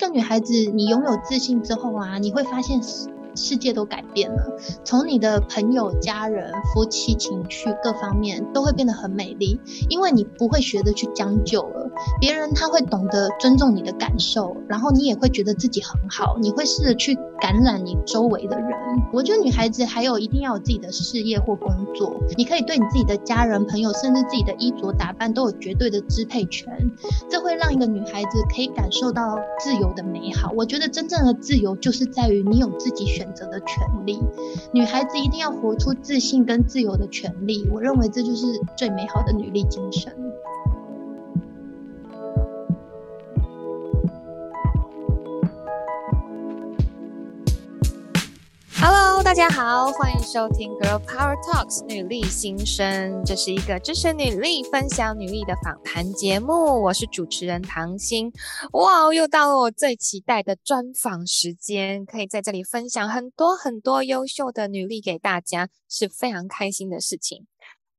个女孩子，你拥有自信之后啊，你会发现世界都改变了，从你的朋友、家人、夫妻情绪各方面都会变得很美丽，因为你不会学着去将就了。别人他会懂得尊重你的感受，然后你也会觉得自己很好，你会试着去感染你周围的人。我觉得女孩子还有一定要有自己的事业或工作，你可以对你自己的家人、朋友，甚至自己的衣着打扮都有绝对的支配权，这会让一个女孩子可以感受到自由的美好。我觉得真正的自由就是在于你有自己选择的权利，女孩子一定要活出自信跟自由的权利。我认为这就是最美好的女力精神。Hello，大家好，欢迎收听 Girl Power Talks 女力新生，这是一个支持女力、分享女力的访谈节目。我是主持人唐心。哇，又到了我最期待的专访时间，可以在这里分享很多很多优秀的女力给大家，是非常开心的事情。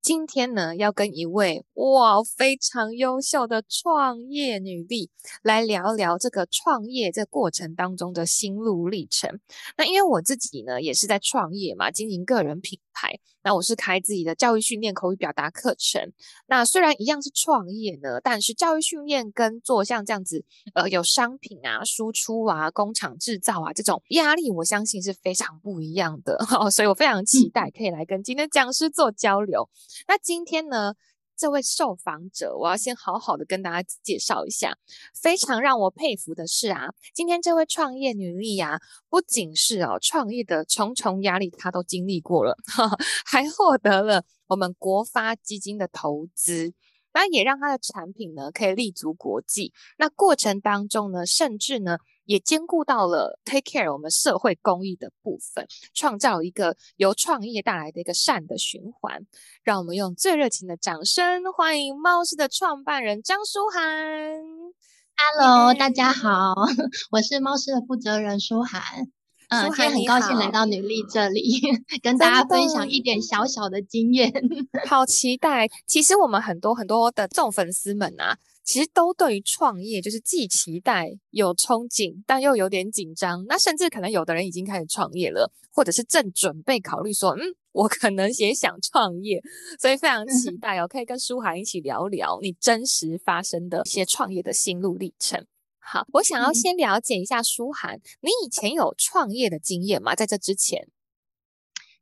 今天呢，要跟一位哇非常优秀的创业女力来聊聊这个创业这过程当中的心路历程。那因为我自己呢也是在创业嘛，经营个人品牌。那我是开自己的教育训练、口语表达课程。那虽然一样是创业呢，但是教育训练跟做像这样子呃有商品啊、输出啊、工厂制造啊这种压力，我相信是非常不一样的。哦，所以我非常期待可以来跟今天讲师做交流。那今天呢，这位受访者，我要先好好的跟大家介绍一下。非常让我佩服的是啊，今天这位创业女力啊，不仅是哦创业的重重压力，她都经历过了，还获得了我们国发基金的投资，那也让她的产品呢可以立足国际。那过程当中呢，甚至呢。也兼顾到了 take care 我们社会公益的部分，创造一个由创业带来的一个善的循环。让我们用最热情的掌声欢迎猫师的创办人张舒涵。Hello，大家好，我是猫师的负责人舒涵。嗯，今天很高兴来到女力这里，跟大家分享一点小小的经验。好期待！其实我们很多很多的众粉丝们啊。其实都对于创业就是既期待有憧憬，但又有点紧张。那甚至可能有的人已经开始创业了，或者是正准备考虑说，嗯，我可能也想创业。所以非常期待哦，可以跟舒涵一起聊聊你真实发生的一些创业的心路历程。好，我想要先了解一下舒涵，你以前有创业的经验吗？在这之前？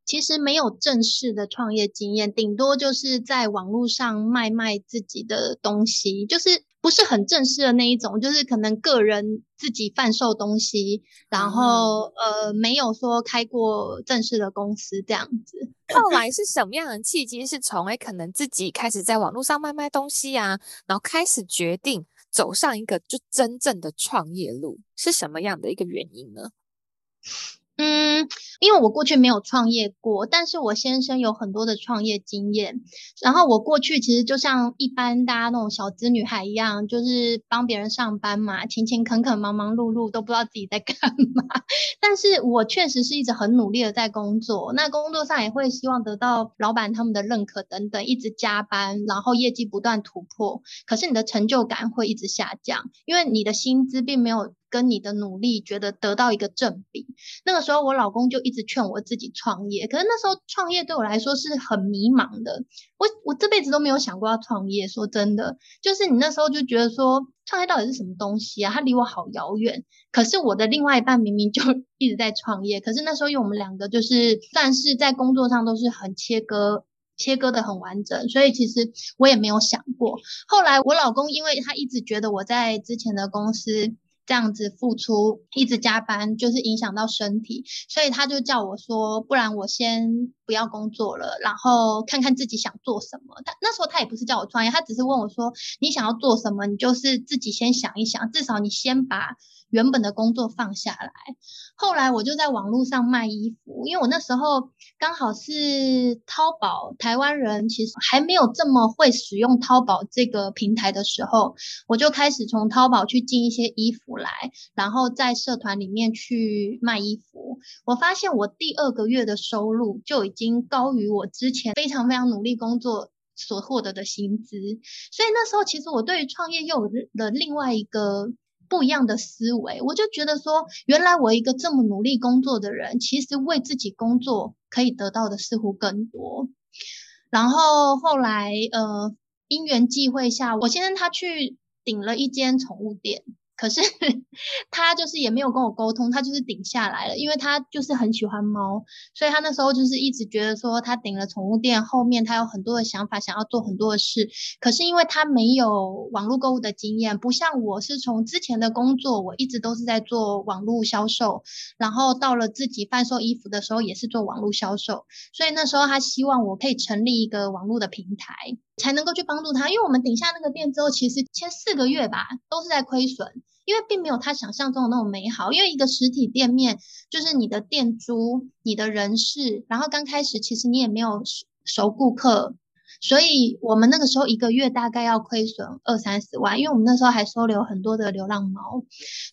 其实没有正式的创业经验，顶多就是在网络上卖卖自己的东西，就是不是很正式的那一种，就是可能个人自己贩售东西，然后呃没有说开过正式的公司这样子。后来是什么样的契机？是从哎可能自己开始在网络上卖卖东西啊，然后开始决定走上一个就真正的创业路，是什么样的一个原因呢？嗯，因为我过去没有创业过，但是我先生有很多的创业经验。然后我过去其实就像一般大家那种小资女孩一样，就是帮别人上班嘛，勤勤恳恳、忙忙碌碌，都不知道自己在干嘛。但是我确实是一直很努力的在工作，那工作上也会希望得到老板他们的认可等等，一直加班，然后业绩不断突破。可是你的成就感会一直下降，因为你的薪资并没有。跟你的努力觉得得到一个正比，那个时候我老公就一直劝我自己创业，可是那时候创业对我来说是很迷茫的，我我这辈子都没有想过要创业。说真的，就是你那时候就觉得说创业到底是什么东西啊？它离我好遥远。可是我的另外一半明明就 一直在创业，可是那时候因为我们两个就是算是在工作上都是很切割，切割得很完整，所以其实我也没有想过。后来我老公因为他一直觉得我在之前的公司。这样子付出，一直加班，就是影响到身体，所以他就叫我说，不然我先不要工作了，然后看看自己想做什么。他那时候他也不是叫我创业，他只是问我说，你想要做什么？你就是自己先想一想，至少你先把。原本的工作放下来，后来我就在网络上卖衣服，因为我那时候刚好是淘宝，台湾人其实还没有这么会使用淘宝这个平台的时候，我就开始从淘宝去进一些衣服来，然后在社团里面去卖衣服。我发现我第二个月的收入就已经高于我之前非常非常努力工作所获得的薪资，所以那时候其实我对于创业又有了另外一个。不一样的思维。我就觉得说，原来我一个这么努力工作的人，其实为自己工作可以得到的似乎更多。然后后来，呃，因缘际会下，我先生他去顶了一间宠物店。可是 他就是也没有跟我沟通，他就是顶下来了，因为他就是很喜欢猫，所以他那时候就是一直觉得说他顶了宠物店后面他有很多的想法，想要做很多的事。可是因为他没有网络购物的经验，不像我是从之前的工作，我一直都是在做网络销售，然后到了自己贩售衣服的时候也是做网络销售，所以那时候他希望我可以成立一个网络的平台，才能够去帮助他。因为我们顶下那个店之后，其实前四个月吧都是在亏损。因为并没有他想象中的那么美好，因为一个实体店面就是你的店租、你的人事，然后刚开始其实你也没有熟顾客，所以我们那个时候一个月大概要亏损二三十万，因为我们那时候还收留很多的流浪猫，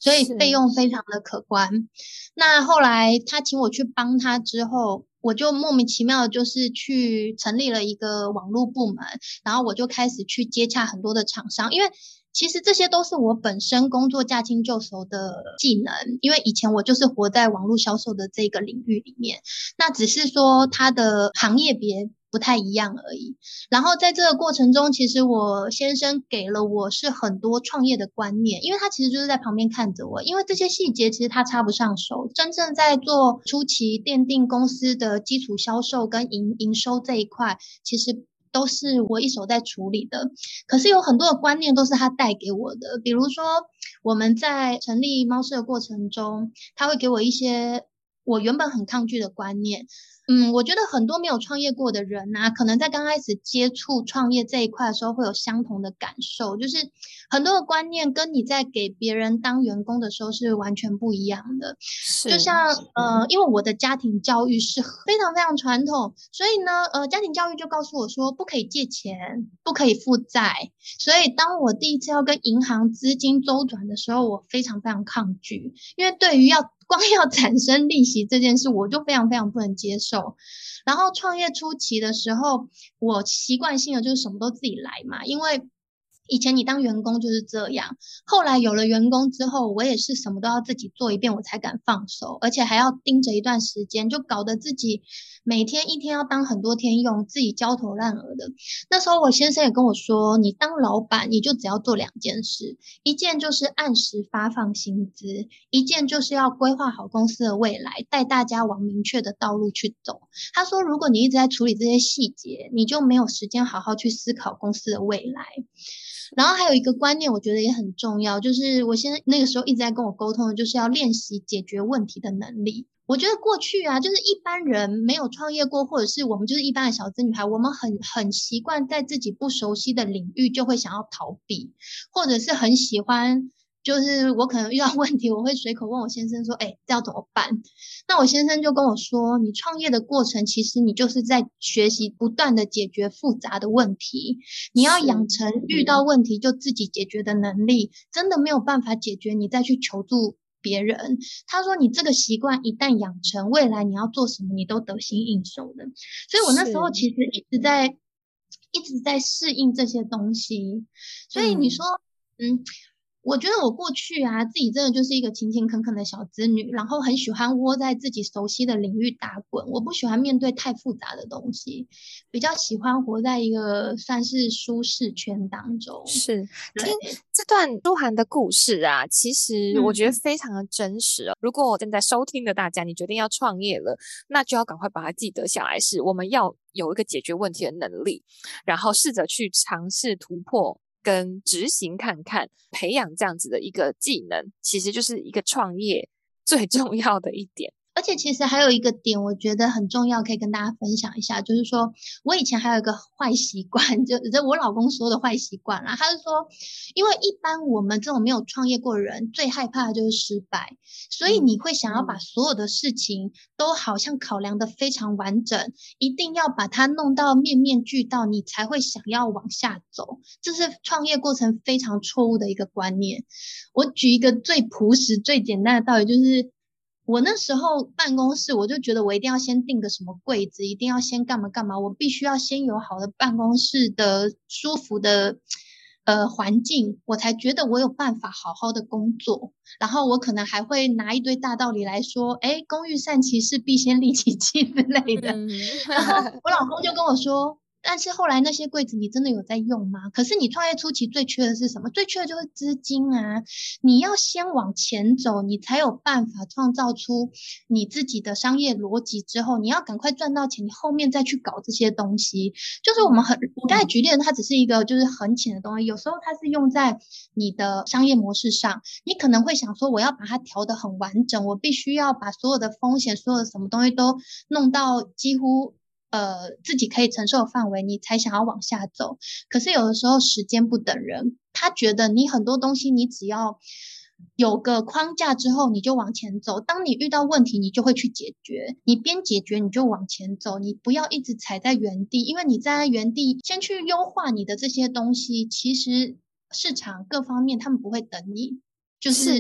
所以费用非常的可观。那后来他请我去帮他之后，我就莫名其妙的就是去成立了一个网络部门，然后我就开始去接洽很多的厂商，因为。其实这些都是我本身工作驾轻就熟的技能，因为以前我就是活在网络销售的这个领域里面，那只是说它的行业别不太一样而已。然后在这个过程中，其实我先生给了我是很多创业的观念，因为他其实就是在旁边看着我，因为这些细节其实他插不上手，真正在做初期奠定公司的基础销售跟营营收这一块，其实。都是我一手在处理的，可是有很多的观念都是他带给我的，比如说我们在成立猫舍的过程中，他会给我一些我原本很抗拒的观念。嗯，我觉得很多没有创业过的人呐、啊，可能在刚开始接触创业这一块的时候，会有相同的感受，就是很多的观念跟你在给别人当员工的时候是完全不一样的。是，就像呃，因为我的家庭教育是非常非常传统，所以呢，呃，家庭教育就告诉我说，不可以借钱，不可以负债。所以当我第一次要跟银行资金周转的时候，我非常非常抗拒，因为对于要 光要产生利息这件事，我就非常非常不能接受。然后创业初期的时候，我习惯性的就是什么都自己来嘛，因为。以前你当员工就是这样，后来有了员工之后，我也是什么都要自己做一遍，我才敢放手，而且还要盯着一段时间，就搞得自己每天一天要当很多天用，自己焦头烂额的。那时候我先生也跟我说，你当老板你就只要做两件事，一件就是按时发放薪资，一件就是要规划好公司的未来，带大家往明确的道路去走。他说，如果你一直在处理这些细节，你就没有时间好好去思考公司的未来。然后还有一个观念，我觉得也很重要，就是我现在那个时候一直在跟我沟通的，就是要练习解决问题的能力。我觉得过去啊，就是一般人没有创业过，或者是我们就是一般的小资女孩，我们很很习惯在自己不熟悉的领域就会想要逃避，或者是很喜欢。就是我可能遇到问题，我会随口问我先生说：“哎，这要怎么办？”那我先生就跟我说：“你创业的过程，其实你就是在学习不断的解决复杂的问题。你要养成遇到问题就自己解决的能力，真的没有办法解决，你再去求助别人。”他说：“你这个习惯一旦养成，未来你要做什么，你都得心应手的。”所以，我那时候其实一直在一直在适应这些东西。所以你说，嗯。嗯我觉得我过去啊，自己真的就是一个勤勤恳恳的小资女，然后很喜欢窝在自己熟悉的领域打滚。我不喜欢面对太复杂的东西，比较喜欢活在一个算是舒适圈当中。是，听这段舒涵的故事啊，其实我觉得非常的真实哦。嗯、如果我正在收听的大家，你决定要创业了，那就要赶快把它记得下来，是我们要有一个解决问题的能力，然后试着去尝试突破。跟执行看看，培养这样子的一个技能，其实就是一个创业最重要的一点。而且其实还有一个点，我觉得很重要，可以跟大家分享一下，就是说我以前还有一个坏习惯，就这我老公说的坏习惯啦。他是说，因为一般我们这种没有创业过的人，最害怕的就是失败，所以你会想要把所有的事情都好像考量的非常完整，一定要把它弄到面面俱到，你才会想要往下走。这是创业过程非常错误的一个观念。我举一个最朴实、最简单的道理，就是。我那时候办公室，我就觉得我一定要先订个什么柜子，一定要先干嘛干嘛，我必须要先有好的办公室的舒服的呃环境，我才觉得我有办法好好的工作。然后我可能还会拿一堆大道理来说，哎，工欲善其事，必先利其器之类的。嗯、然后我老公就跟我说。但是后来那些柜子你真的有在用吗？可是你创业初期最缺的是什么？最缺的就是资金啊！你要先往前走，你才有办法创造出你自己的商业逻辑。之后你要赶快赚到钱，你后面再去搞这些东西。就是我们很，我刚才举例的，它只是一个就是很浅的东西。有时候它是用在你的商业模式上，你可能会想说，我要把它调得很完整，我必须要把所有的风险、所有的什么东西都弄到几乎。呃，自己可以承受的范围，你才想要往下走。可是有的时候时间不等人，他觉得你很多东西，你只要有个框架之后，你就往前走。当你遇到问题，你就会去解决。你边解决，你就往前走。你不要一直踩在原地，因为你站在原地，先去优化你的这些东西，其实市场各方面他们不会等你。就是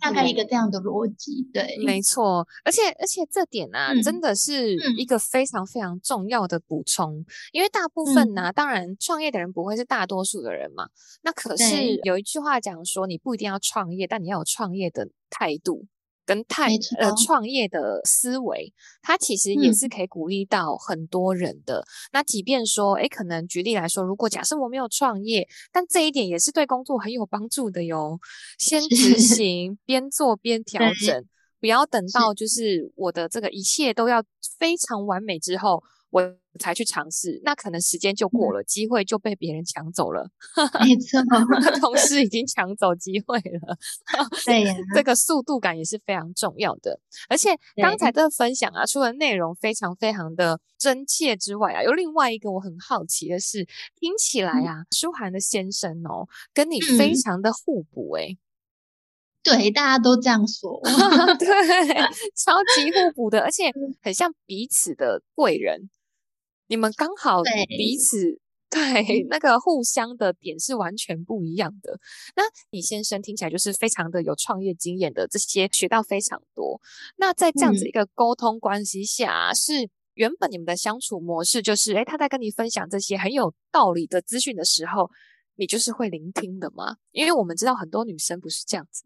大概一个这样的逻辑，对，没错，而且而且这点呢、啊嗯，真的是一个非常非常重要的补充，嗯、因为大部分呢、啊嗯，当然创业的人不会是大多数的人嘛，那可是有一句话讲说，你不一定要创业，但你要有创业的态度。跟太呃创业的思维，它其实也是可以鼓励到很多人的。嗯、那即便说，诶，可能举例来说，如果假设我没有创业，但这一点也是对工作很有帮助的哟。先执行，边做边调整，不要等到就是我的这个一切都要非常完美之后。我才去尝试，那可能时间就过了，嗯、机会就被别人抢走了。没错，同事已经抢走机会了。对呀，这个速度感也是非常重要的。而且刚才的分享啊，除了内容非常非常的真切之外啊，有另外一个我很好奇的是，听起来啊，嗯、书涵的先生哦，跟你非常的互补诶、欸。对，大家都这样说。对，超级互补的，而且很像彼此的贵人。你们刚好彼此对，对 那个互相的点是完全不一样的。那你先生听起来就是非常的有创业经验的，这些学到非常多。那在这样子一个沟通关系下，嗯、是原本你们的相处模式就是，诶他在跟你分享这些很有道理的资讯的时候，你就是会聆听的吗？因为我们知道很多女生不是这样子。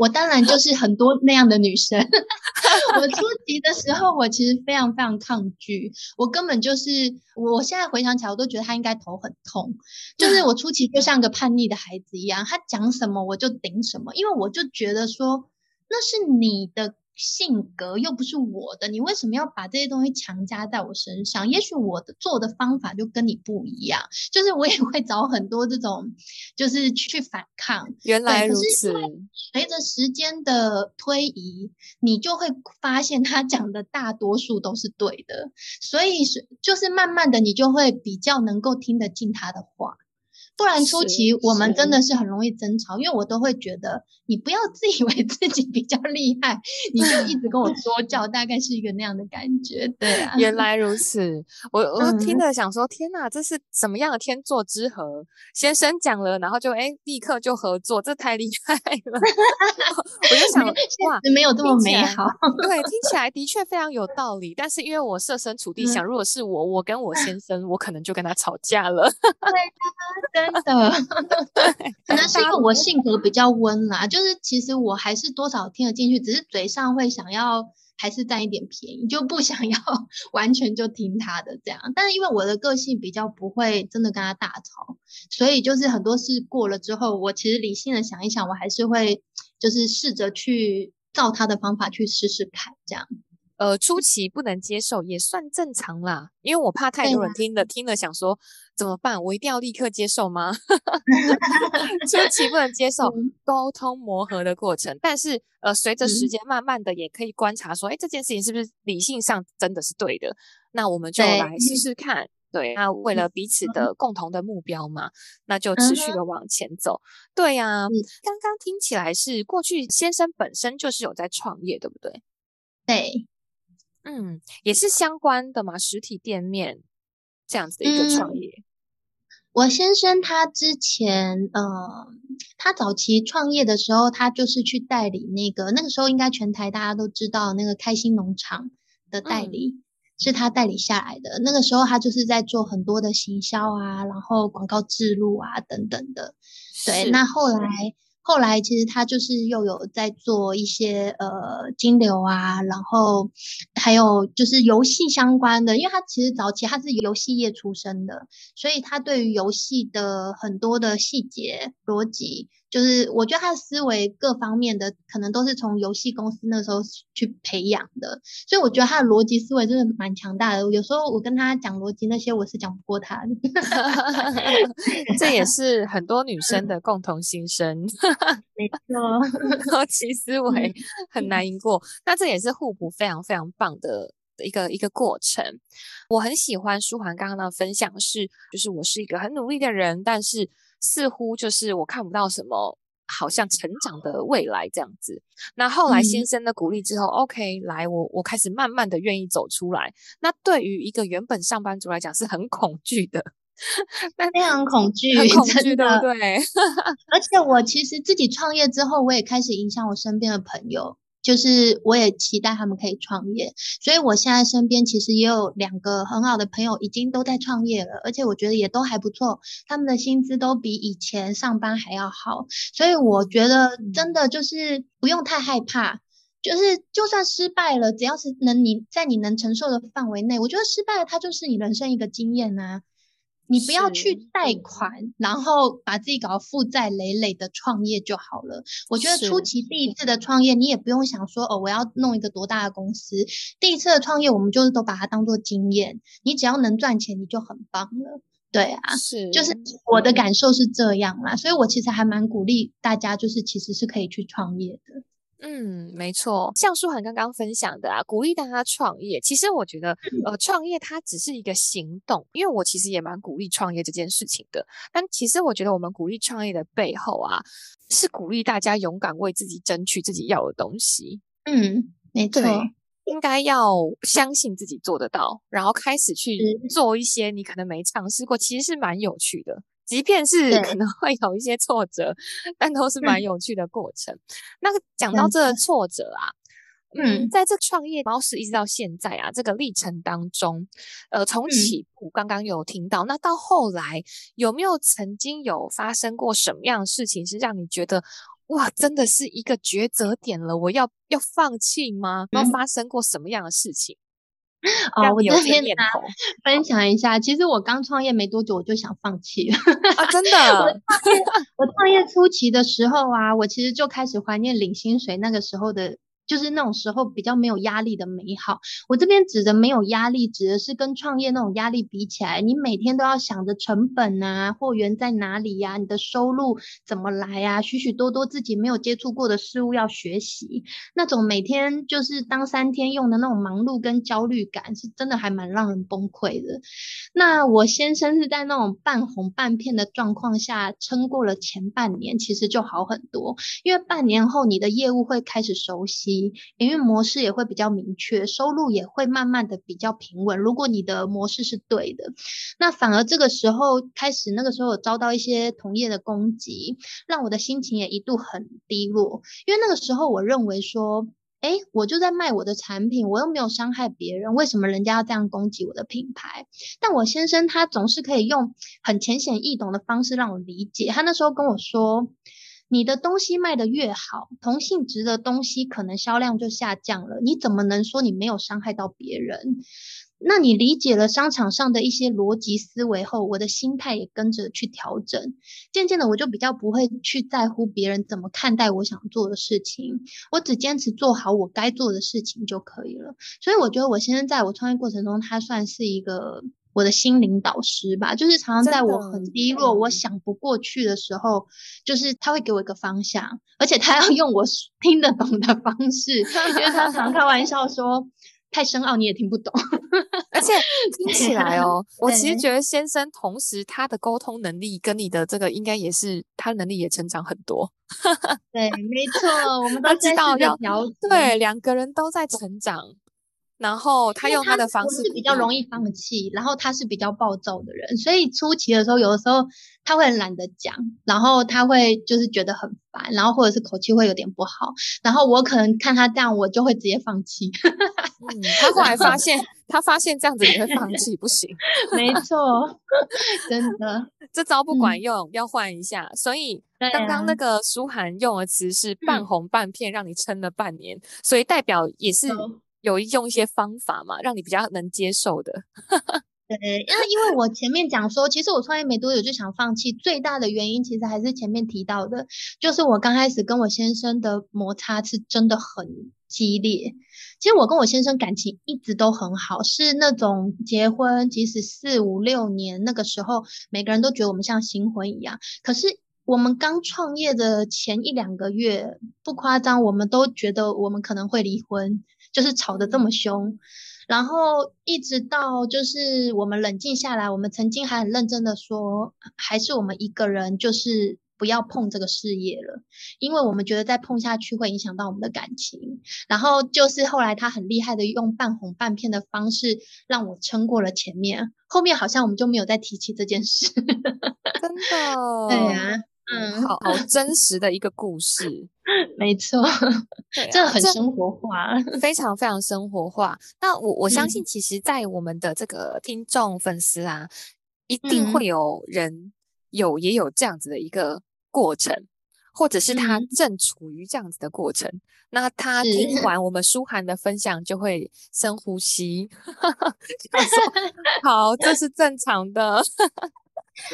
我当然就是很多那样的女生。我初级的时候，我其实非常非常抗拒。我根本就是，我现在回想起来，我都觉得他应该头很痛。就是我初期就像个叛逆的孩子一样，他讲什么我就顶什么，因为我就觉得说那是你的。性格又不是我的，你为什么要把这些东西强加在我身上？也许我的做的方法就跟你不一样，就是我也会找很多这种，就是去反抗。原来如此。随着时间的推移，你就会发现他讲的大多数都是对的，所以是就是慢慢的，你就会比较能够听得进他的话。不然初期我们真的是很容易争吵，因为我都会觉得你不要自以为自己比较厉害，你就一直跟我说教，大概是一个那样的感觉。对啊，原来如此，我我听了想说，天哪，这是什么样的天作之合？先生讲了，然后就哎立刻就合作，这太厉害了。我就想，哇，没有这么美好。对，听起来的确非常有道理。但是因为我设身处地想，如果是我，我跟我先生，我可能就跟他吵架了。对真的，可能是因为我性格比较温啦，就是其实我还是多少听得进去，只是嘴上会想要还是占一点便宜，就不想要 完全就听他的这样。但是因为我的个性比较不会真的跟他大吵，所以就是很多事过了之后，我其实理性的想一想，我还是会就是试着去照他的方法去试试看这样。呃，初期不能接受也算正常啦，因为我怕太多人听了听了想说怎么办？我一定要立刻接受吗？初期不能接 受沟通磨合的过程，但是呃，随着时间慢慢的也可以观察说，哎、嗯，这件事情是不是理性上真的是对的？那我们就来试试看。对，那为了彼此的共同的目标嘛，那就持续的往前走。对呀、啊，刚刚听起来是过去先生本身就是有在创业，对不对？对。嗯，也是相关的嘛，实体店面这样子的一个创业。嗯，我先生他之前，呃，他早期创业的时候，他就是去代理那个，那个时候应该全台大家都知道那个开心农场的代理。嗯是他代理下来的。那个时候他就是在做很多的行销啊，然后广告置入啊等等的。对，那后来。后来其实他就是又有在做一些呃金流啊，然后还有就是游戏相关的，因为他其实早期他是游戏业出身的，所以他对于游戏的很多的细节逻辑。就是我觉得他的思维各方面的可能都是从游戏公司那时候去培养的，所以我觉得他的逻辑思维真的蛮强大的。有时候我跟他讲逻辑那些，我是讲不过他的。这也是很多女生的共同心声。没错，逻辑思维很难赢过。那这也是互补非常非常棒的一个一个过程。我很喜欢书桓刚刚的分享是，就是我是一个很努力的人，但是。似乎就是我看不到什么好像成长的未来这样子。那后来先生的鼓励之后，嗯，OK，来，我我开始慢慢的愿意走出来。那对于一个原本上班族来讲是很恐惧的，那非常恐惧，很恐惧，对不对？而且我其实自己创业之后，我也开始影响我身边的朋友。就是我也期待他们可以创业，所以我现在身边其实也有两个很好的朋友，已经都在创业了，而且我觉得也都还不错，他们的薪资都比以前上班还要好，所以我觉得真的就是不用太害怕，就是就算失败了，只要是能你在你能承受的范围内，我觉得失败了它就是你人生一个经验啊。你不要去贷款，然后把自己搞负债累累的创业就好了。我觉得初期第一次的创业，你也不用想说哦，我要弄一个多大的公司。第一次的创业，我们就是都把它当做经验。你只要能赚钱，你就很棒了。对啊，是，就是我的感受是这样啦。所以我其实还蛮鼓励大家，就是其实是可以去创业的。嗯，没错，像舒涵刚刚分享的啊，鼓励大家创业。其实我觉得，呃，创业它只是一个行动，因为我其实也蛮鼓励创业这件事情的。但其实我觉得，我们鼓励创业的背后啊，是鼓励大家勇敢为自己争取自己要的东西。嗯，没错，应该要相信自己做得到，然后开始去做一些你可能没尝试过，其实是蛮有趣的。即便是可能会有一些挫折，但都是蛮有趣的过程。嗯、那讲到这个挫折啊，嗯，在这创业猫是一直到现在啊，这个历程当中，呃，从起步刚刚有听到，嗯、那到后来有没有曾经有发生过什么样的事情，是让你觉得哇，真的是一个抉择点了，我要要放弃吗？有没有发生过什么样的事情？哦，我这边呢，分享一下，其实我刚创业没多久，我就想放弃了。啊，真的？我创业初期的时候啊，我其实就开始怀念领薪水那个时候的。就是那种时候比较没有压力的美好。我这边指的没有压力，指的是跟创业那种压力比起来，你每天都要想着成本啊，货源在哪里呀，你的收入怎么来呀，许许多多自己没有接触过的事物要学习，那种每天就是当三天用的那种忙碌跟焦虑感，是真的还蛮让人崩溃的。那我先生是在那种半红半片的状况下撑过了前半年，其实就好很多，因为半年后你的业务会开始熟悉。营运模式也会比较明确，收入也会慢慢的比较平稳。如果你的模式是对的，那反而这个时候开始，那个时候有遭到一些同业的攻击，让我的心情也一度很低落。因为那个时候我认为说，哎，我就在卖我的产品，我又没有伤害别人，为什么人家要这样攻击我的品牌？但我先生他总是可以用很浅显易懂的方式让我理解。他那时候跟我说。你的东西卖得越好，同性质的东西可能销量就下降了。你怎么能说你没有伤害到别人？那你理解了商场上的一些逻辑思维后，我的心态也跟着去调整。渐渐的，我就比较不会去在乎别人怎么看待我想做的事情，我只坚持做好我该做的事情就可以了。所以，我觉得我现在在我创业过程中，他算是一个。我的心灵导师吧，就是常常在我很低落、我想不过去的时候，就是他会给我一个方向，而且他要用我 听得懂的方式，因为他常开玩笑说太深奥你也听不懂，而且听起来哦，我其实觉得先生同时他的沟通能力跟你的这个应该也是他能力也成长很多，对，没错，我们 都知道要对两个人都在成长。然后他用他的方式是比较容易放弃，然后他是比较暴躁的人，所以初期的时候，有的时候他会很懒得讲，然后他会就是觉得很烦，然后或者是口气会有点不好，然后我可能看他这样，我就会直接放弃。嗯，他后来发现，他发现这样子也会放弃，不行。没错，真的，这招不管用，嗯、要换一下。所以刚刚那个舒涵用的词是半红半片，让你撑了半年，嗯、所以代表也是。有用一些方法嘛，让你比较能接受的。对，因为因为我前面讲说，其实我创业没多久就想放弃，最大的原因其实还是前面提到的，就是我刚开始跟我先生的摩擦是真的很激烈。其实我跟我先生感情一直都很好，是那种结婚即使四五六年，那个时候每个人都觉得我们像新婚一样。可是我们刚创业的前一两个月，不夸张，我们都觉得我们可能会离婚。就是吵得这么凶，然后一直到就是我们冷静下来，我们曾经还很认真的说，还是我们一个人，就是不要碰这个事业了，因为我们觉得再碰下去会影响到我们的感情。然后就是后来他很厉害的用半哄半骗的方式让我撑过了前面，后面好像我们就没有再提起这件事。真的？对呀、啊。嗯，好好真实的一个故事，没错，对啊，这很生活化，非常非常生活化。那我我相信，其实，在我们的这个听众粉丝啊，嗯，一定会有人有也有这样子的一个过程，或者是他正处于这样子的过程。嗯，那他听。完我们舒涵的分享，就会深呼吸，好，这是正常的。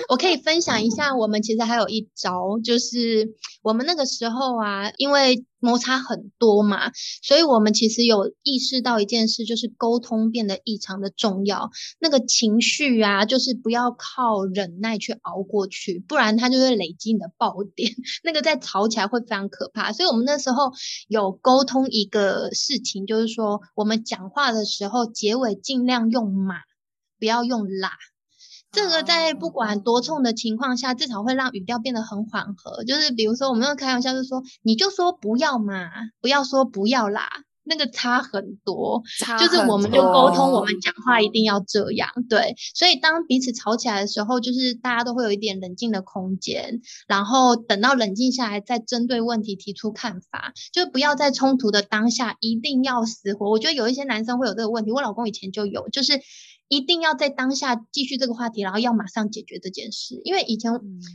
我可以分享一下，我们其实还有一招，就是我们那个时候啊，因为摩擦很多嘛，所以我们其实有意识到一件事，就是沟通变得异常的重要。那个情绪啊，就是不要靠忍耐去熬过去，不然它就会累积你的爆点，那个再吵起来会非常可怕。所以我们那时候有沟通一个事情，就是说我们讲话的时候结尾尽量用马，不要用喇。这个在不管多冲的情况下，至少会让语调变得很缓和。就是比如说，我们会开玩笑，就说，你就说不要嘛，不要说不要啦，那个差很多。差很多。就是我们就沟通，我们讲话一定要这样。对，所以当彼此吵起来的时候，就是大家都会有一点冷静的空间，然后等到冷静下来，再针对问题提出看法。就不要在冲突的当下一定要死活。我觉得有一些男生会有这个问题，我老公以前就有，就是。一定要在当下继续这个话题，然后要马上解决这件事。因为以前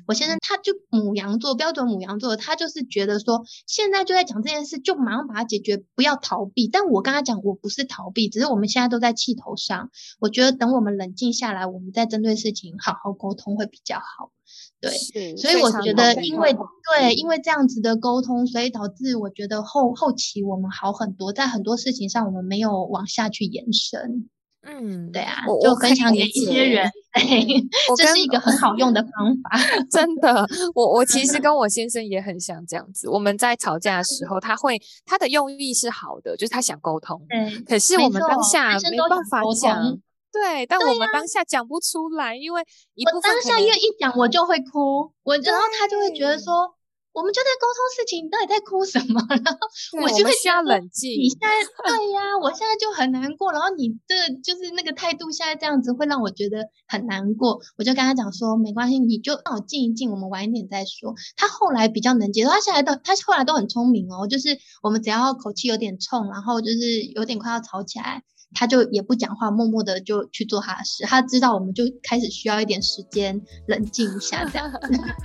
我先生他就母羊座，标准母羊座，他就是觉得说现在就在讲这件事，就马上把它解决，不要逃避。但我跟他讲，我不是逃避，只是我们现在都在气头上。我觉得等我们冷静下来，我们再针对事情好好沟通会比较好。对，所以我觉得因为对，因为这样子的沟通，所以导致我觉得后后期我们好很多，在很多事情上我们没有往下去延伸。嗯，对啊，我就分享给一些人，我这是一个很好用的方法。真的，我我其实 跟我先生也很像这样子。我们在吵架的时候，他会他的用意是好的，就是他想沟通。对，可是我们当下没办法讲。对，但我们当下讲不出来，因为一部分我当下因为一讲我就会哭，我然后他就会觉得说。我们就在沟通事情，你到底在哭什么？然后我就会需要冷静。你现在对呀、啊，我现在就很难过。然后你这就是那个态度，现在这样子会让我觉得很难过。我就跟他讲说，没关系，你就让我静一静，我们晚一点再说。他后来比较能接受，他现在都他后来都很聪明哦。就是我们只要口气有点冲，然后就是有点快要吵起来。他就也不讲话，默默的就去做他的事。他知道我们就开始需要一点时间冷静一下，这样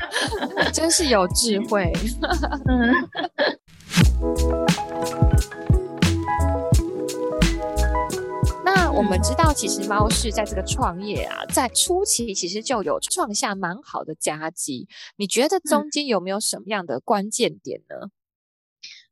真是有智慧。嗯，那我们知道，其实猫是在这个创业啊，在初期其实就有创下蛮好的佳绩。你觉得中间有没有什么样的关键点呢？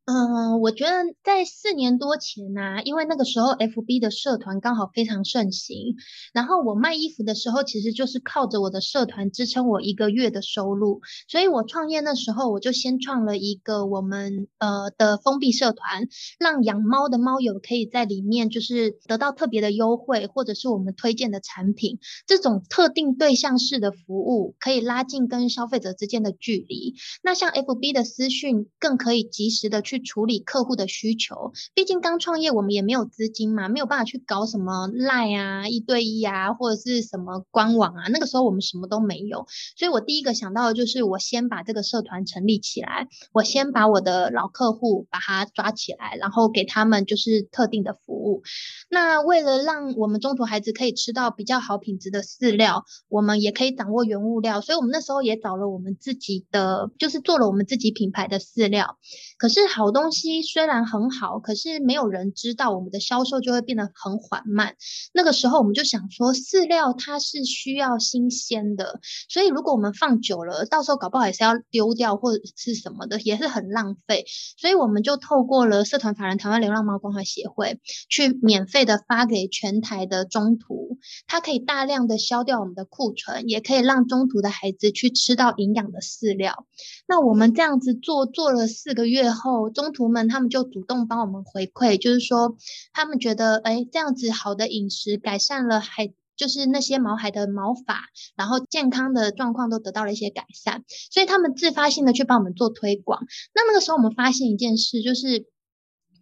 嗯，我觉得在四年多前呐、因为那个时候 FB 的社团刚好非常盛行，然后我卖衣服的时候，其实就是靠着我的社团支撑我一个月的收入，所以我创业那时候我就先创了一个我们呃的封闭社团，让养猫的猫友可以在里面就是得到特别的优惠，或者是我们推荐的产品，这种特定对象式的服务可以拉近跟消费者之间的距离。那像 FB 的私讯更可以及时的去。去处理客户的需求。毕竟刚创业，我们也没有资金嘛，没有办法去搞什么赖啊、一对一啊，或者是什么官网啊。那个时候我们什么都没有，所以我第一个想到的就是，我先把这个社团成立起来，我先把我的老客户把他抓起来，然后给他们就是特定的服务。那为了让我们中途孩子可以吃到比较好品质的饲料，我们也可以掌握原物料，所以我们那时候也找了我们自己的，就是做了我们自己品牌的饲料。可是好好东西虽然很好，可是没有人知道，我们的销售就会变得很缓慢。那个时候我们就想说，饲料它是需要新鲜的，所以如果我们放久了，到时候搞不好也是要丢掉或者是什么的，也是很浪费。所以我们就透过了社团法人台湾流浪猫关怀协会，去免费的发给全台的中途，它可以大量的消掉我们的库存，也可以让中途的孩子去吃到营养的饲料。那我们这样子做做了四个月后，中途们他们就主动帮我们回馈，就是说他们觉得，哎，这样子好的饮食改善了还，就是那些毛孩的毛发，然后健康的状况都得到了一些改善，所以他们自发性的去帮我们做推广。那那个时候我们发现一件事，就是。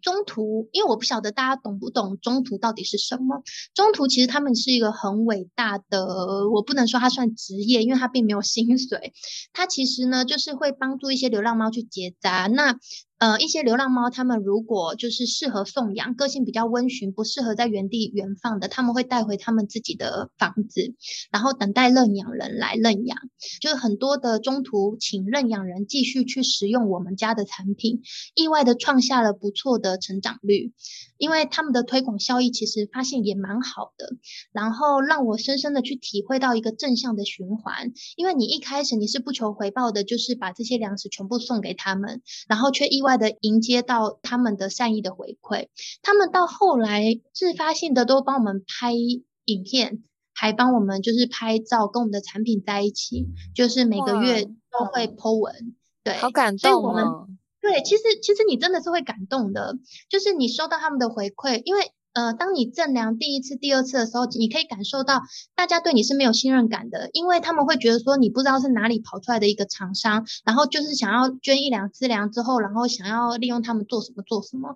中途，因为我不晓得大家懂不懂中途到底是什么。中途其实他们是一个很伟大的，我不能说它算职业，因为它并没有薪水。它其实呢，就是会帮助一些流浪猫去结扎。那呃，一些流浪猫，它们如果就是适合送养，个性比较温驯，不适合在原地原放的，他们会带回他们自己的房子，然后等待认养人来认养。就是很多的中途请认养人继续去使用我们家的产品，意外的创下了不错的成长率。因为他们的推广效益其实发现也蛮好的，然后让我深深的去体会到一个正向的循环。因为你一开始你是不求回报的，就是把这些粮食全部送给他们，然后却意外的迎接到他们的善意的回馈。他们到后来自发性的都帮我们拍影片，还帮我们就是拍照，跟我们的产品在一起，就是每个月都会 po 文。对，好感动哦。对，其实其实你真的是会感动的，就是你收到他们的回馈，因为呃，当你赠粮第一次、第二次的时候，你可以感受到大家对你是没有信任感的，因为他们会觉得说你不知道是哪里跑出来的一个厂商，然后就是想要捐一两次粮之后，然后想要利用他们做什么做什么。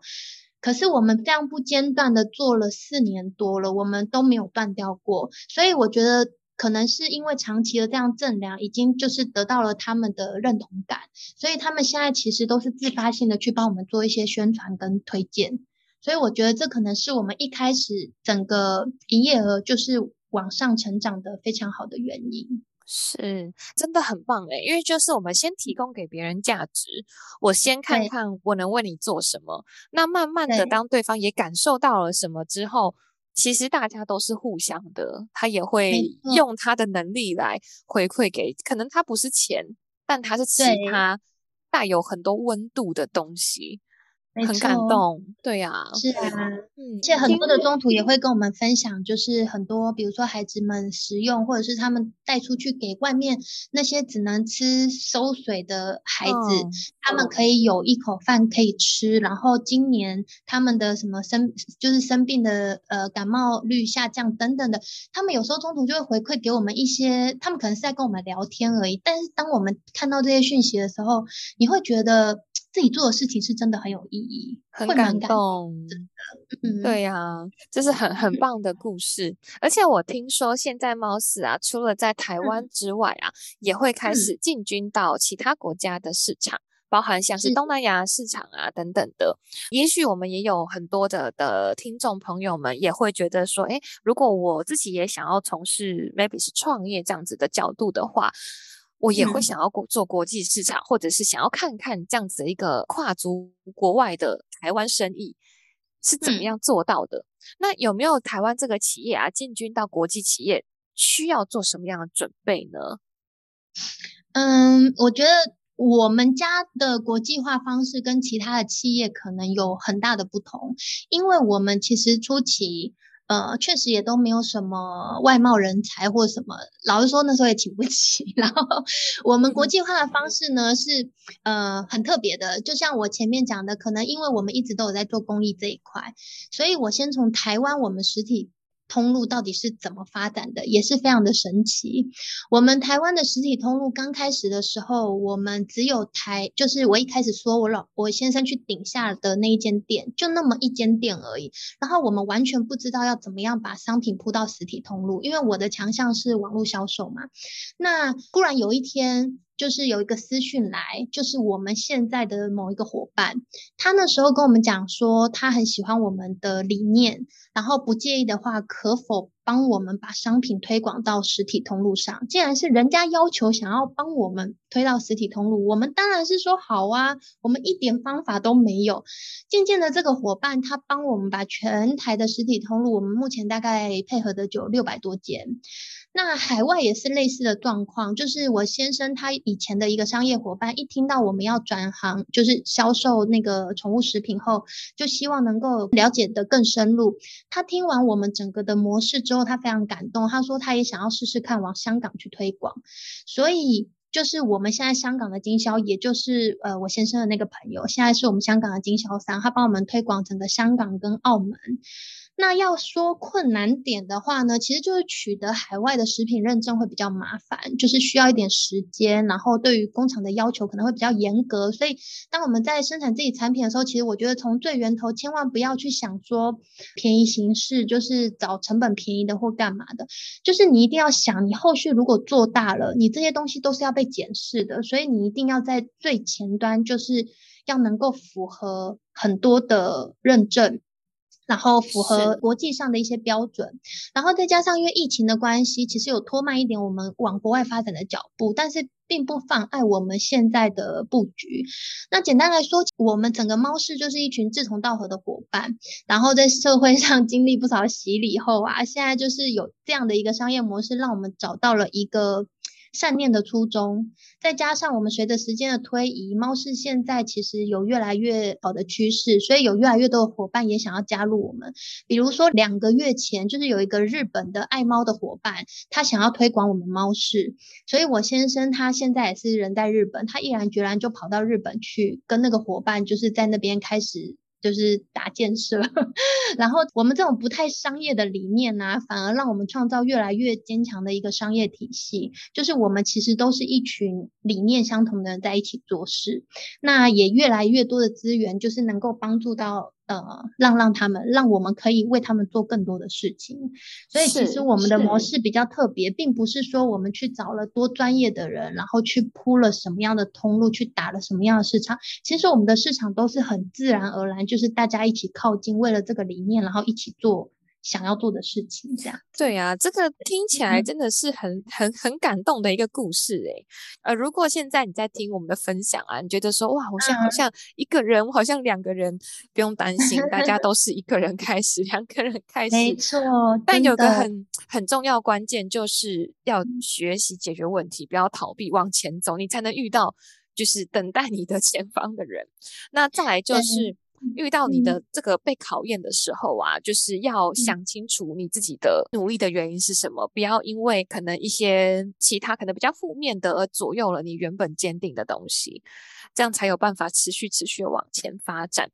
可是我们这样不间断的做了四年多了，我们都没有断掉过，所以我觉得。可能是因为长期的这样赠粮，已经就是得到了他们的认同感，所以他们现在其实都是自发性的去帮我们做一些宣传跟推荐。所以我觉得这可能是我们一开始整个营业额就是往上成长的非常好的原因。是，真的很棒诶，因为就是我们先提供给别人价值，我先看看我能为你做什么，那慢慢的当对方也感受到了什么之后。其实大家都是互相的，他也会用他的能力来回馈给，可能他不是钱，但他是其他带有很多温度的东西。很感动，对呀、啊，是啊，嗯，而且很多的中途也会跟我们分享，就是很多，比如说孩子们食用，或者是他们带出去给外面那些只能吃馊水的孩子，哦、他们可以有一口饭可以吃。然后今年他们的什么生，就是生病的呃感冒率下降等等的，他们有时候中途就会回馈给我们一些，他们可能是在跟我们聊天而已。但是当我们看到这些讯息的时候，你会觉得。自己做的事情是真的很有意义，很感动，真的，嗯，对呀、啊，这是很很棒的故事。而且我听说现在猫饲啊，除了在台湾之外啊，嗯、也会开始进军到其他国家的市场，嗯、包含像是东南亚市场啊等等的。也许我们也有很多的的听众朋友们也会觉得说，诶，如果我自己也想要从事 maybe 是创业这样子的角度的话。我也会想要过做国际市场，嗯，或者是想要看看这样子的一个跨足国外的台湾生意是怎么样做到的。嗯。那有没有台湾这个企业啊，进军到国际企业需要做什么样的准备呢？嗯，我觉得我们家的国际化方式跟其他的企业可能有很大的不同，因为我们其实初期。呃，确实也都没有什么外贸人才或什么，老实说那时候也请不起。然后我们国际化的方式呢是呃很特别的，就像我前面讲的，可能因为我们一直都有在做公益这一块，所以我先从台湾我们实体通路到底是怎么发展的，也是非常的神奇。我们台湾的实体通路刚开始的时候，我们只有台，就是我一开始说我老我先生去顶下的那一间店，就那么一间店而已。然后我们完全不知道要怎么样把商品铺到实体通路，因为我的强项是网络销售嘛。那忽然有一天。就是有一个私讯来，就是我们现在的某一个伙伴，他那时候跟我们讲说，他很喜欢我们的理念，然后不介意的话，可否帮我们把商品推广到实体通路上？既然是人家要求想要帮我们推到实体通路，我们当然是说好啊，我们一点方法都没有。渐渐的，这个伙伴他帮我们把全台的实体通路，我们目前大概配合的就六百多间。那海外也是类似的状况，就是我先生他以前的一个商业伙伴，一听到我们要转行，就是销售那个宠物食品后，就希望能够了解得更深入。他听完我们整个的模式之后，他非常感动，他说他也想要试试看往香港去推广。所以就是我们现在香港的经销，也就是呃我先生的那个朋友，现在是我们香港的经销商，他帮我们推广整个香港跟澳门。那要说困难点的话呢，其实就是取得海外的食品认证会比较麻烦，就是需要一点时间，然后对于工厂的要求可能会比较严格。所以，当我们在生产自己产品的时候，其实我觉得从最源头千万不要去想说便宜行事，就是找成本便宜的或干嘛的，就是你一定要想，你后续如果做大了，你这些东西都是要被检视的，所以你一定要在最前端，就是要能够符合很多的认证。然后符合国际上的一些标准，然后再加上因为疫情的关系，其实有拖慢一点我们往国外发展的脚步，但是并不妨碍我们现在的布局。那简单来说，我们整个猫市就是一群志同道合的伙伴，然后在社会上 经历不少洗礼后啊，现在就是有这样的一个商业模式，让我们找到了一个。善念的初衷，再加上我们随着时间的推移，猫式现在其实有越来越好的趋势，所以有越来越多的伙伴也想要加入我们。比如说两个月前，就是有一个日本的爱猫的伙伴，他想要推广我们猫市，所以我先生他现在也是人在日本，他毅然决然就跑到日本去跟那个伙伴，就是在那边开始。就是打建设，然后我们这种不太商业的理念呢、反而让我们创造越来越坚强的一个商业体系。就是我们其实都是一群理念相同的人在一起做事，那也越来越多的资源，就是能够帮助到。呃，让让他们，让我们可以为他们做更多的事情。所以其实我们的模式比较特别，并不是说我们去找了多专业的人，然后去铺了什么样的通路，去打了什么样的市场。其实我们的市场都是很自然而然，就是大家一起靠近，为了这个理念，然后一起做。想要做的事情，这样对呀、啊，这个听起来真的是很很很感动的一个故事诶。呃，如果现在你在听我们的分享啊，你觉得说哇，我现在好像一个人，嗯、好像两个人，不用担心，大家都是一个人开始，两个人开始，没错。但有个很很重要关键，就是要学习解决问题，不要逃避，往前走，你才能遇到就是等待你的前方的人。那再来就是。遇到你的这个被考验的时候啊，就是要想清楚你自己的努力的原因是什么，不要因为可能一些其他可能比较负面的而左右了你原本坚定的东西，这样才有办法持续持续往前发展。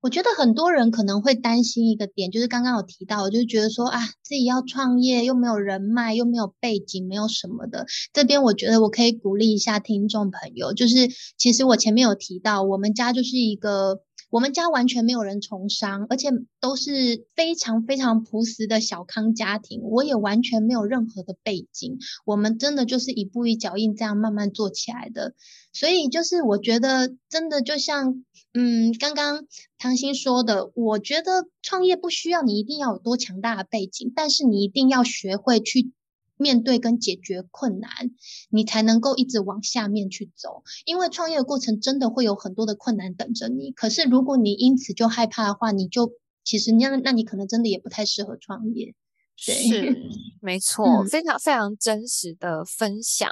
我觉得很多人可能会担心一个点，就是刚刚有提到，就是觉得说啊，自己要创业又没有人脉，又没有背景，没有什么的。这边我觉得我可以鼓励一下听众朋友，就是其实我前面有提到，我们家就是一个。我们家完全没有人从商，而且都是非常非常朴实的小康家庭。我也完全没有任何的背景，我们真的就是一步一脚印这样慢慢做起来的。所以就是我觉得真的就像嗯，刚刚唐鑫说的，我觉得创业不需要你一定要有多强大的背景，但是你一定要学会去。面对跟解决困难，你才能够一直往下面去走。因为创业的过程真的会有很多的困难等着你。可是如果你因此就害怕的话，你就其实那那你可能真的也不太适合创业。对，是没 错，嗯，非常非常真实的分享。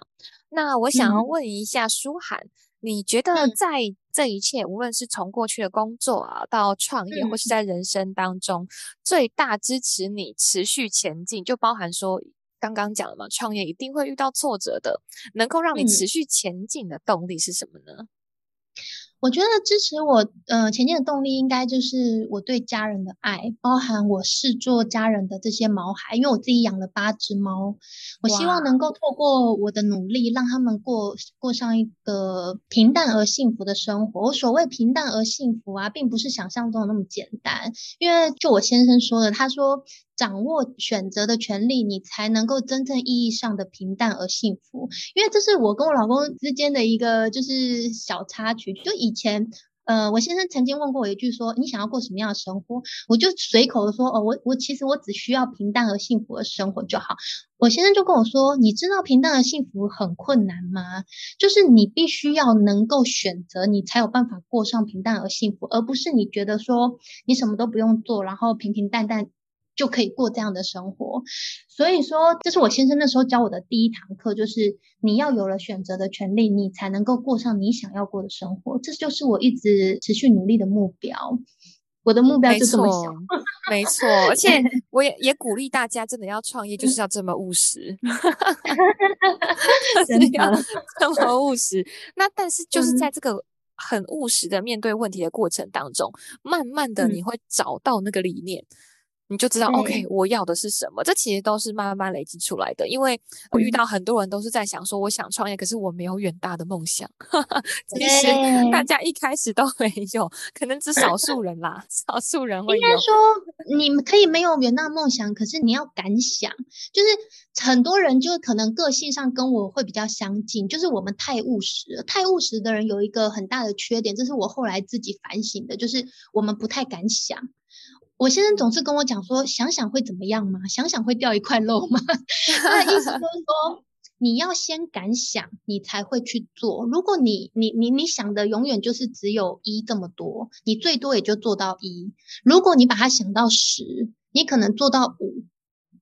那我想要问一下舒涵，嗯，你觉得在这一切，无论是从过去的工作啊到创业，或是在人生当中，最大支持你持续前进，就包含说。刚刚讲了嘛，创业一定会遇到挫折的，能够让你持续前进的动力是什么呢？嗯，我觉得支持我呃前进的动力，应该就是我对家人的爱，包含我视作家人的这些毛孩。因为我自己养了八只猫，我希望能够透过我的努力，让他们过过上一个平淡而幸福的生活。我所谓平淡而幸福啊，并不是想象中的那么简单。因为就我先生说的，他说，掌握选择的权利，你才能够真正意义上的平淡而幸福。因为这是我跟我老公之间的一个就是小插曲，就以前，呃，我先生曾经问过我一句说，你想要过什么样的生活？我就随口说，哦，我我其实我只需要平淡而幸福的生活就好。我先生就跟我说，你知道平淡而幸福很困难吗？就是你必须要能够选择，你才有办法过上平淡而幸福，而不是你觉得说你什么都不用做，然后平平淡淡。就可以过这样的生活，所以说这是我先生那时候教我的第一堂课，就是你要有了选择的权利，你才能够过上你想要过的生活。这就是我一直持续努力的目标。我的目标就这么小，没错。而且 我也也鼓励大家，真的要创业，就是要这么务实，真的 要这么务实。那但是就是在这个很务实的面对问题的过程当中，慢慢的你会找到那个理念。你就知道，OK，我要的是什么？这其实都是慢慢累积出来的。因为我遇到很多人都是在想说，我想创业，可是我没有远大的梦想。其实大家一开始都没有，可能只少 数人啦，少数人会有。应该说，你们可以没有远大的梦想，可是你要敢想。就是很多人就可能个性上跟我会比较相近，就是我们太务实了。太务实的人有一个很大的缺点，这是我后来自己反省的，就是我们不太敢想。我先生总是跟我讲说，想想会怎么样吗？想想会掉一块肉吗？他的意思就是说，你要先敢想，你才会去做。如果你你你你想的永远就是只有一这么多，你最多也就做到一。如果你把它想到十，你可能做到五。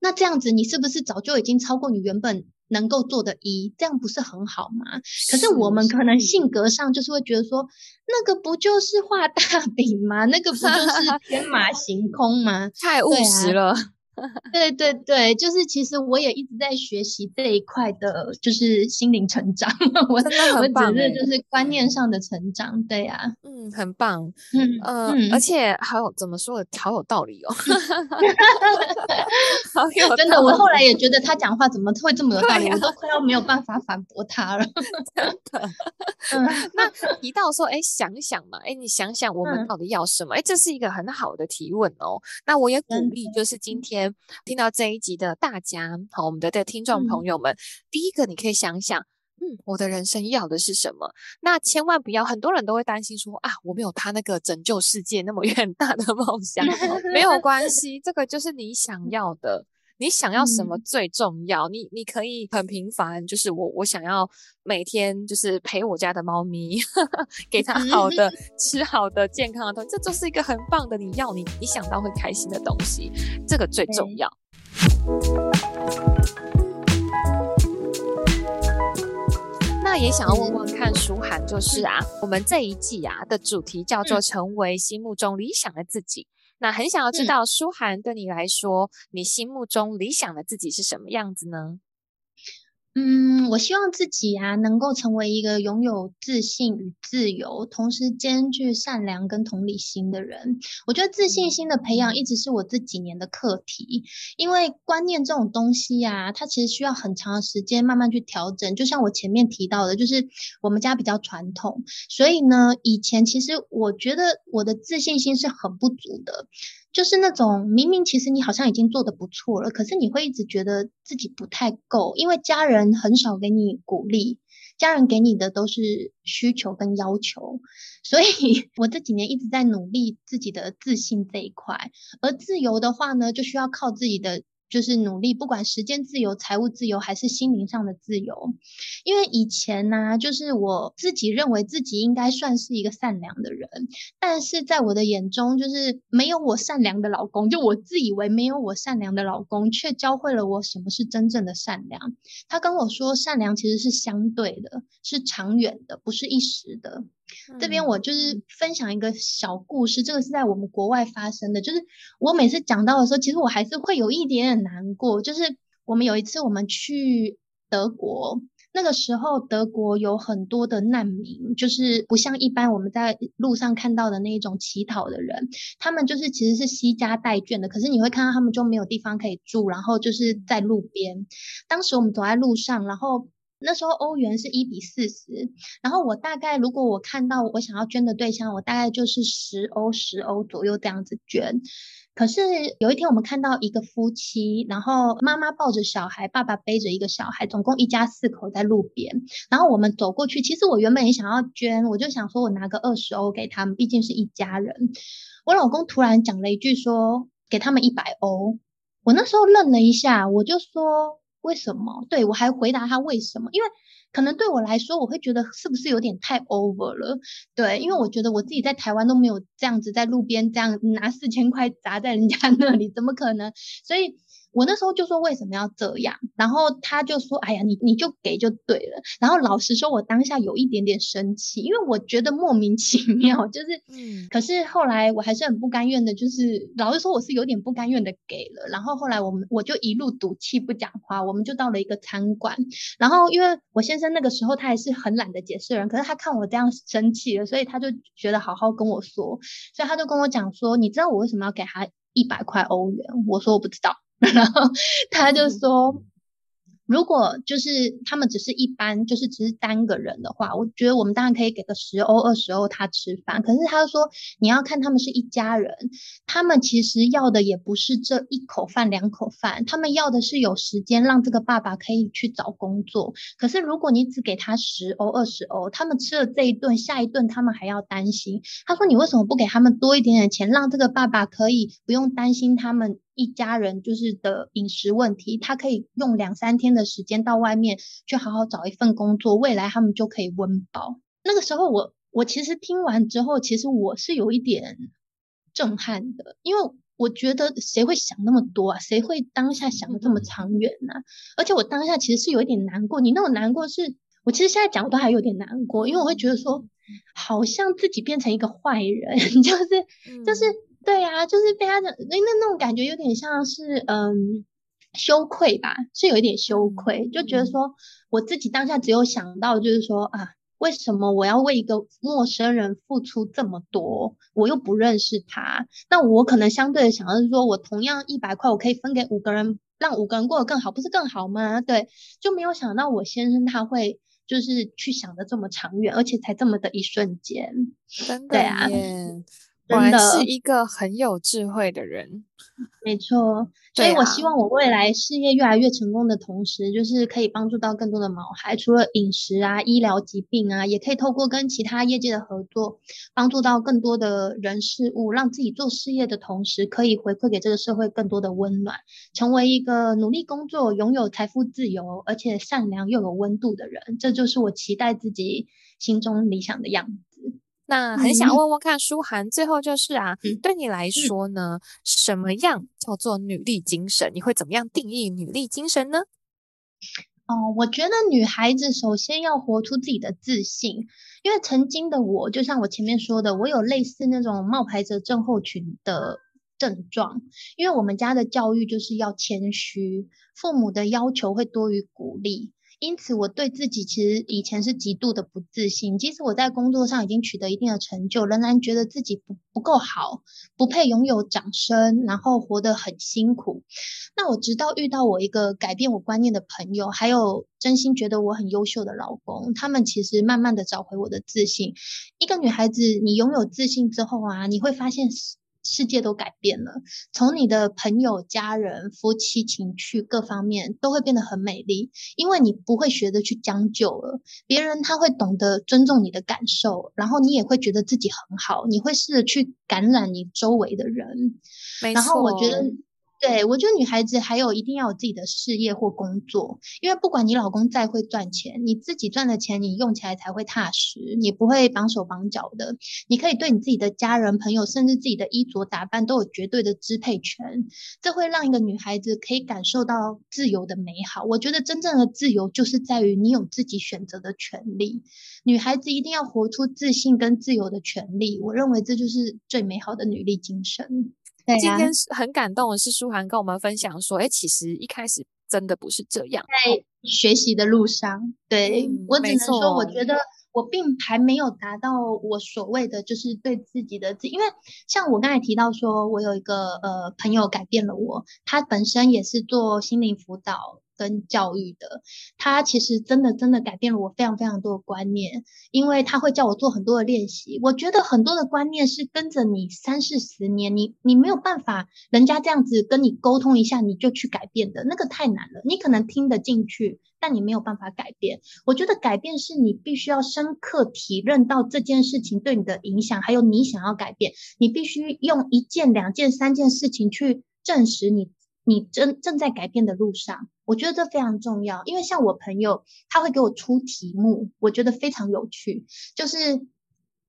那这样子，你是不是早就已经超过你原本？能够做的一，这样不是很好吗？可是我们可能性格上就是会觉得说，那个不就是画大饼吗？那个不就是 天马行空吗？太务实了。对对对，就是其实我也一直在学习这一块的，就是心灵成长。我真的很棒，我只是就是观念上的成长。对呀、啊，嗯，很棒，嗯呃嗯，而且还有怎么说的，好有道理哦。好有，真的，我后来也觉得他讲话怎么会这么有道理，啊、我都快要没有办法反驳他了。真的。嗯，那提到说，哎，想想嘛，哎，你想想我们到底要什么？哎、嗯，这是一个很好的提问哦。那我也鼓励，就是今天。听到这一集的大家，好，我们的的听众朋友们，嗯，第一个你可以想想，嗯，我的人生要的是什么？那千万不要，很多人都会担心说啊，我没有他那个拯救世界那么远大的梦想，没有关系，这个就是你想要的。你想要什么最重要？嗯、你你可以很平凡，就是我我想要每天就是陪我家的猫咪，给它好的 吃好的健康的东西，这就是一个很棒的。你要你你想到会开心的东西，这个最重要。那也想要问问看舒涵，就是啊，我们这一季啊的主题叫做成为心目中理想的自己。那很想要知道，舒涵对你来说，你心目中理想的自己是什么样子呢？嗯，我希望自己啊，能够成为一个拥有自信与自由，同时兼具善良跟同理心的人。我觉得自信心的培养一直是我这几年的课题，因为观念这种东西呀，它其实需要很长的时间慢慢去调整。就像我前面提到的，就是我们家比较传统，所以呢，以前其实我觉得我的自信心是很不足的。就是那种明明其实你好像已经做的不错了，可是你会一直觉得自己不太够，因为家人很少给你鼓励，家人给你的都是需求跟要求，所以 我这几年一直在努力自己的自信这一块，而自由的话呢，就需要靠自己的。就是努力，不管时间自由、财务自由，还是心灵上的自由。因为以前呢、就是我自己认为自己应该算是一个善良的人，但是在我的眼中，就是没有我善良的老公，就我自以为没有我善良的老公，却教会了我什么是真正的善良。他跟我说，善良其实是相对的，是长远的，不是一时的。这边我就是分享一个小故事，这个是在我们国外发生的。就是我每次讲到的时候，其实我还是会有一点点难过。就是我们有一次我们去德国，那个时候德国有很多的难民，就是不像一般我们在路上看到的那一种乞讨的人，他们就是其实是携家带眷的，可是你会看到他们就没有地方可以住，然后就是在路边。当时我们走在路上，然后那时候欧元是一比四十，然后我大概如果我看到我想要捐的对象，我大概就是十欧十欧左右这样子捐。可是有一天，我们看到一个夫妻，然后妈妈抱着小孩，爸爸背着一个小孩，总共一家四口在路边。然后我们走过去，其实我原本也想要捐，我就想说我拿个二十欧给他们，毕竟是一家人。我老公突然讲了一句说，给他们一百欧。我那时候愣了一下，我就说为什么？对，我还回答他为什么，因为。可能对我来说，我会觉得是不是有点太 over 了？对，因为我觉得我自己在台湾都没有这样子在路边这样拿四千块砸在人家 那里，怎么可能？所以。我那时候就说为什么要这样，然后他就说：“哎呀，你你就给就对了。”然后老实说，我当下有一点点生气，因为我觉得莫名其妙，就是嗯。可是后来我还是很不甘愿的，就是老实说，我是有点不甘愿的给了。然后后来我们我就一路赌气不讲话，我们就到了一个餐馆。然后因为我先生那个时候他也是很懒得解释人，可是他看我这样生气了，所以他就觉得好好跟我说，所以他就跟我讲说：“你知道我为什么要给他一百块欧元？”我说：“我不知道。” 然后他就说。如果就是他们只是一般，就是只是单个人的话，我觉得我们当然可以给个十欧、二十欧他吃饭。可是他说你要看他们是一家人，他们其实要的也不是这一口饭、两口饭，他们要的是有时间让这个爸爸可以去找工作。可是如果你只给他十欧、二十欧，他们吃了这一顿，下一顿他们还要担心。他说你为什么不给他们多一点点钱，让这个爸爸可以不用担心他们一家人就是的饮食问题，他可以用两三天的。的时间到外面去好好找一份工作，未来他们就可以温饱。那个时候我，我我其实听完之后，其实我是有一点震撼的，因为我觉得谁会想那么多啊？谁会当下想的这么长远呢？啊？而且我当下其实是有一点难过。你那种难过是，是我其实现在讲我都还有点难过，因为我会觉得说，好像自己变成一个坏人，就是就是对呀，啊，就是被他的那那那种感觉有点像是嗯。羞愧吧，是有一点羞愧，就觉得说我自己当下只有想到，就是说啊，为什么我要为一个陌生人付出这么多？我又不认识他，那我可能相对的想的是说，我同样一百块，我可以分给五个人，让五个人过得更好，不是更好吗？对，就没有想到我先生他会就是去想的这么长远，而且才这么的一瞬间，真的，对啊，果然是一个很有智慧的人。没错，所以我希望我未来事业越来越成功的同时，就是可以帮助到更多的毛孩，除了饮食啊、医疗疾病啊，也可以透过跟其他业界的合作，帮助到更多的人事物，让自己做事业的同时，可以回馈给这个社会更多的温暖，成为一个努力工作、拥有财富自由，而且善良又有温度的人。这就是我期待自己心中理想的样子。那很想问问看，舒涵，最后就是啊，对你来说呢，什么样叫做女力精神？你会怎么样定义女力精神呢？哦，我觉得女孩子首先要活出自己的自信，因为曾经的我，就像我前面说的，我有类似那种冒牌者症候群的症状，因为我们家的教育就是要谦虚，父母的要求会多于鼓励。因此，我对自己其实以前是极度的不自信。即使我在工作上已经取得一定的成就，仍然觉得自己不不够好，不配拥有掌声，然后活得很辛苦。那我直到遇到我一个改变我观念的朋友，还有真心觉得我很优秀的老公，他们其实慢慢的找回我的自信。一个女孩子，你拥有自信之后啊，你会发现。世界都改变了，从你的朋友、家人、夫妻情趣各方面都会变得很美丽，因为你不会学着去将就了。别人他会懂得尊重你的感受，然后你也会觉得自己很好，你会试着去感染你周围的人。然后我觉得。对，我觉得女孩子还有一定要有自己的事业或工作，因为不管你老公再会赚钱，你自己赚的钱你用起来才会踏实，你不会绑手绑脚的。你可以对你自己的家人、朋友，甚至自己的衣着打扮都有绝对的支配权，这会让一个女孩子可以感受到自由的美好。我觉得真正的自由就是在于你有自己选择的权利。女孩子一定要活出自信跟自由的权利，我认为这就是最美好的女力精神。今天是很感动的是，舒涵跟我们分享说，哎，其实一开始真的不是这样。在学习的路上，对、嗯、我只能说，我觉得。我并还没有达到我所谓的就是对自己的自，因为像我刚才提到说，我有一个呃朋友改变了我，他本身也是做心灵辅导跟教育的，他其实真的真的改变了我非常非常多的观念，因为他会叫我做很多的练习。我觉得很多的观念是跟着你三四十年，你你没有办法，人家这样子跟你沟通一下你就去改变的，那个太难了。你可能听得进去。但你没有办法改变。我觉得改变是你必须要深刻体认到这件事情对你的影响，还有你想要改变，你必须用一件、两件、三件事情去证实你你正正在改变的路上。我觉得这非常重要，因为像我朋友，他会给我出题目，我觉得非常有趣，就是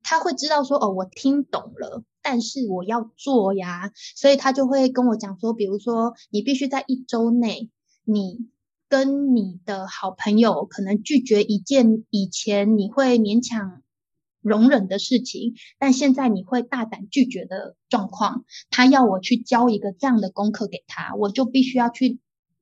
他会知道说，哦，我听懂了，但是我要做呀，所以他就会跟我讲说，比如说你必须在一周内，你。跟你的好朋友可能拒绝一件以前你会勉强容忍的事情，但现在你会大胆拒绝的状况，他要我去教一个这样的功课给他，我就必须要去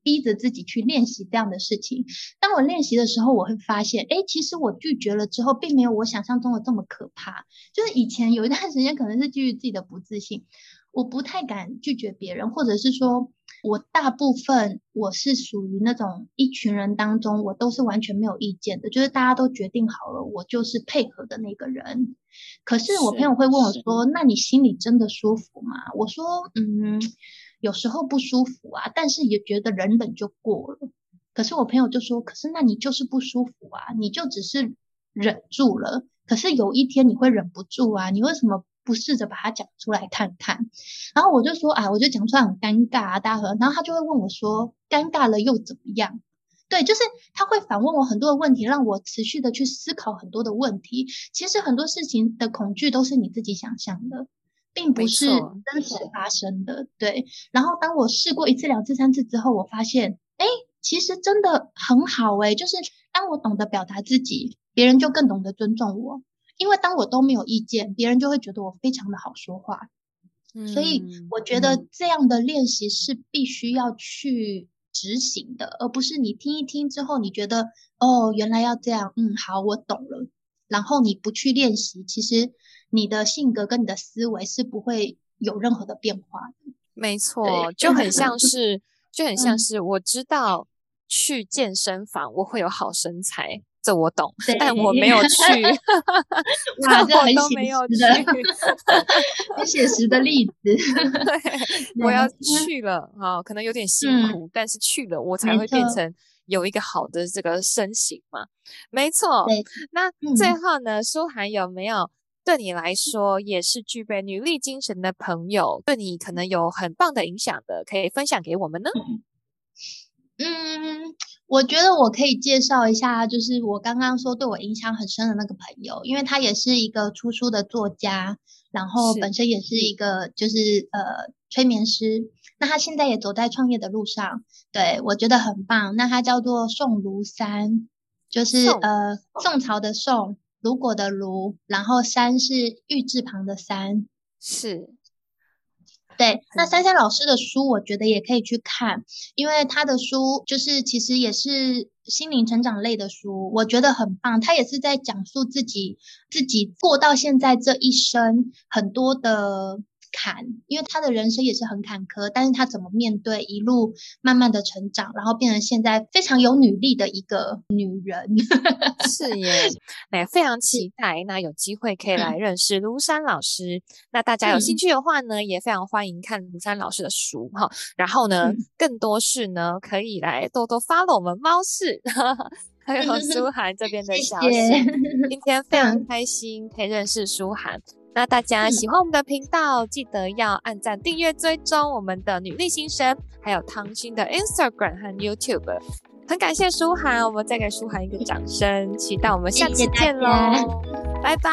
逼着自己去练习这样的事情。当我练习的时候，我会发现，诶，其实我拒绝了之后，并没有我想象中的这么可怕。就是以前有一段时间，可能是基于自己的不自信，我不太敢拒绝别人，或者是说。我大部分我是属于那种一群人当中，我都是完全没有意见的，就是大家都决定好了，我就是配合的那个人。可是我朋友会问我说：“那你心里真的舒服吗？”我说：“嗯，有时候不舒服啊，但是也觉得忍忍就过了。”可是我朋友就说：“可是那你就是不舒服啊，你就只是忍住了。可是有一天你会忍不住啊，你为什么？”不试着把它讲出来看看，然后我就说啊，我就讲出来很尴尬啊，大家可能，然后他就会问我说，尴尬了又怎么样？对，就是他会反问我很多的问题，让我持续的去思考很多的问题。其实很多事情的恐惧都是你自己想象的，并不是真实发生的。对，然后当我试过一次、两次、三次之后，我发现，哎，其实真的很好诶，就是当我懂得表达自己，别人就更懂得尊重我。因为当我都没有意见，别人就会觉得我非常的好说话，嗯，所以我觉得这样的练习是必须要去执行的，而不是你听一听之后，你觉得哦，原来要这样，嗯，好，我懂了，然后你不去练习，其实你的性格跟你的思维是不会有任何的变化的。没错，就很像是，就很像是我知道去健身房我会有好身材。这我懂，但我没有去，哇，这很都没有去，很写实的例子。对，我要去了啊，可能有点辛苦，嗯，但是去了，我才会变成有一个好的这个身形嘛。没错。那最后呢，舒涵有没有对你来说也是具备女力精神的朋友，对你可能有很棒的影响的，可以分享给我们呢？嗯。我觉得我可以介绍一下，就是我刚刚说对我影响很深的那个朋友，因为他也是一个出书的作家，然后本身也是一个就是呃催眠师，那他现在也走在创业的路上，对，我觉得很棒。那他叫做宋如山，就是呃宋朝的宋，如果的如，然后山是玉字旁的山，是。对，那珊珊老师的书，我觉得也可以去看，因为他的书就是其实也是心灵成长类的书，我觉得很棒。他也是在讲述自己自己过到现在这一生很多的。坎，因为他的人生也是很坎坷，但是他怎么面对，一路慢慢的成长，然后变成现在非常有女力的一个女人，是耶，那非常期待，那有机会可以来认识庐山老师，嗯、那大家有兴趣的话呢，也非常欢迎看庐山老师的书哈，然后呢，嗯、更多事呢可以来多多 follow 我们猫市，还有 书涵这边的消息，谢谢今天非常开心可以认识书涵。那大家喜欢我们的频道记得要按赞订阅追踪我们的女力新生还有汤新的 instagram 和 youtube 很感谢舒涵我们再给舒涵一个掌声期待我们下次见喽 拜拜。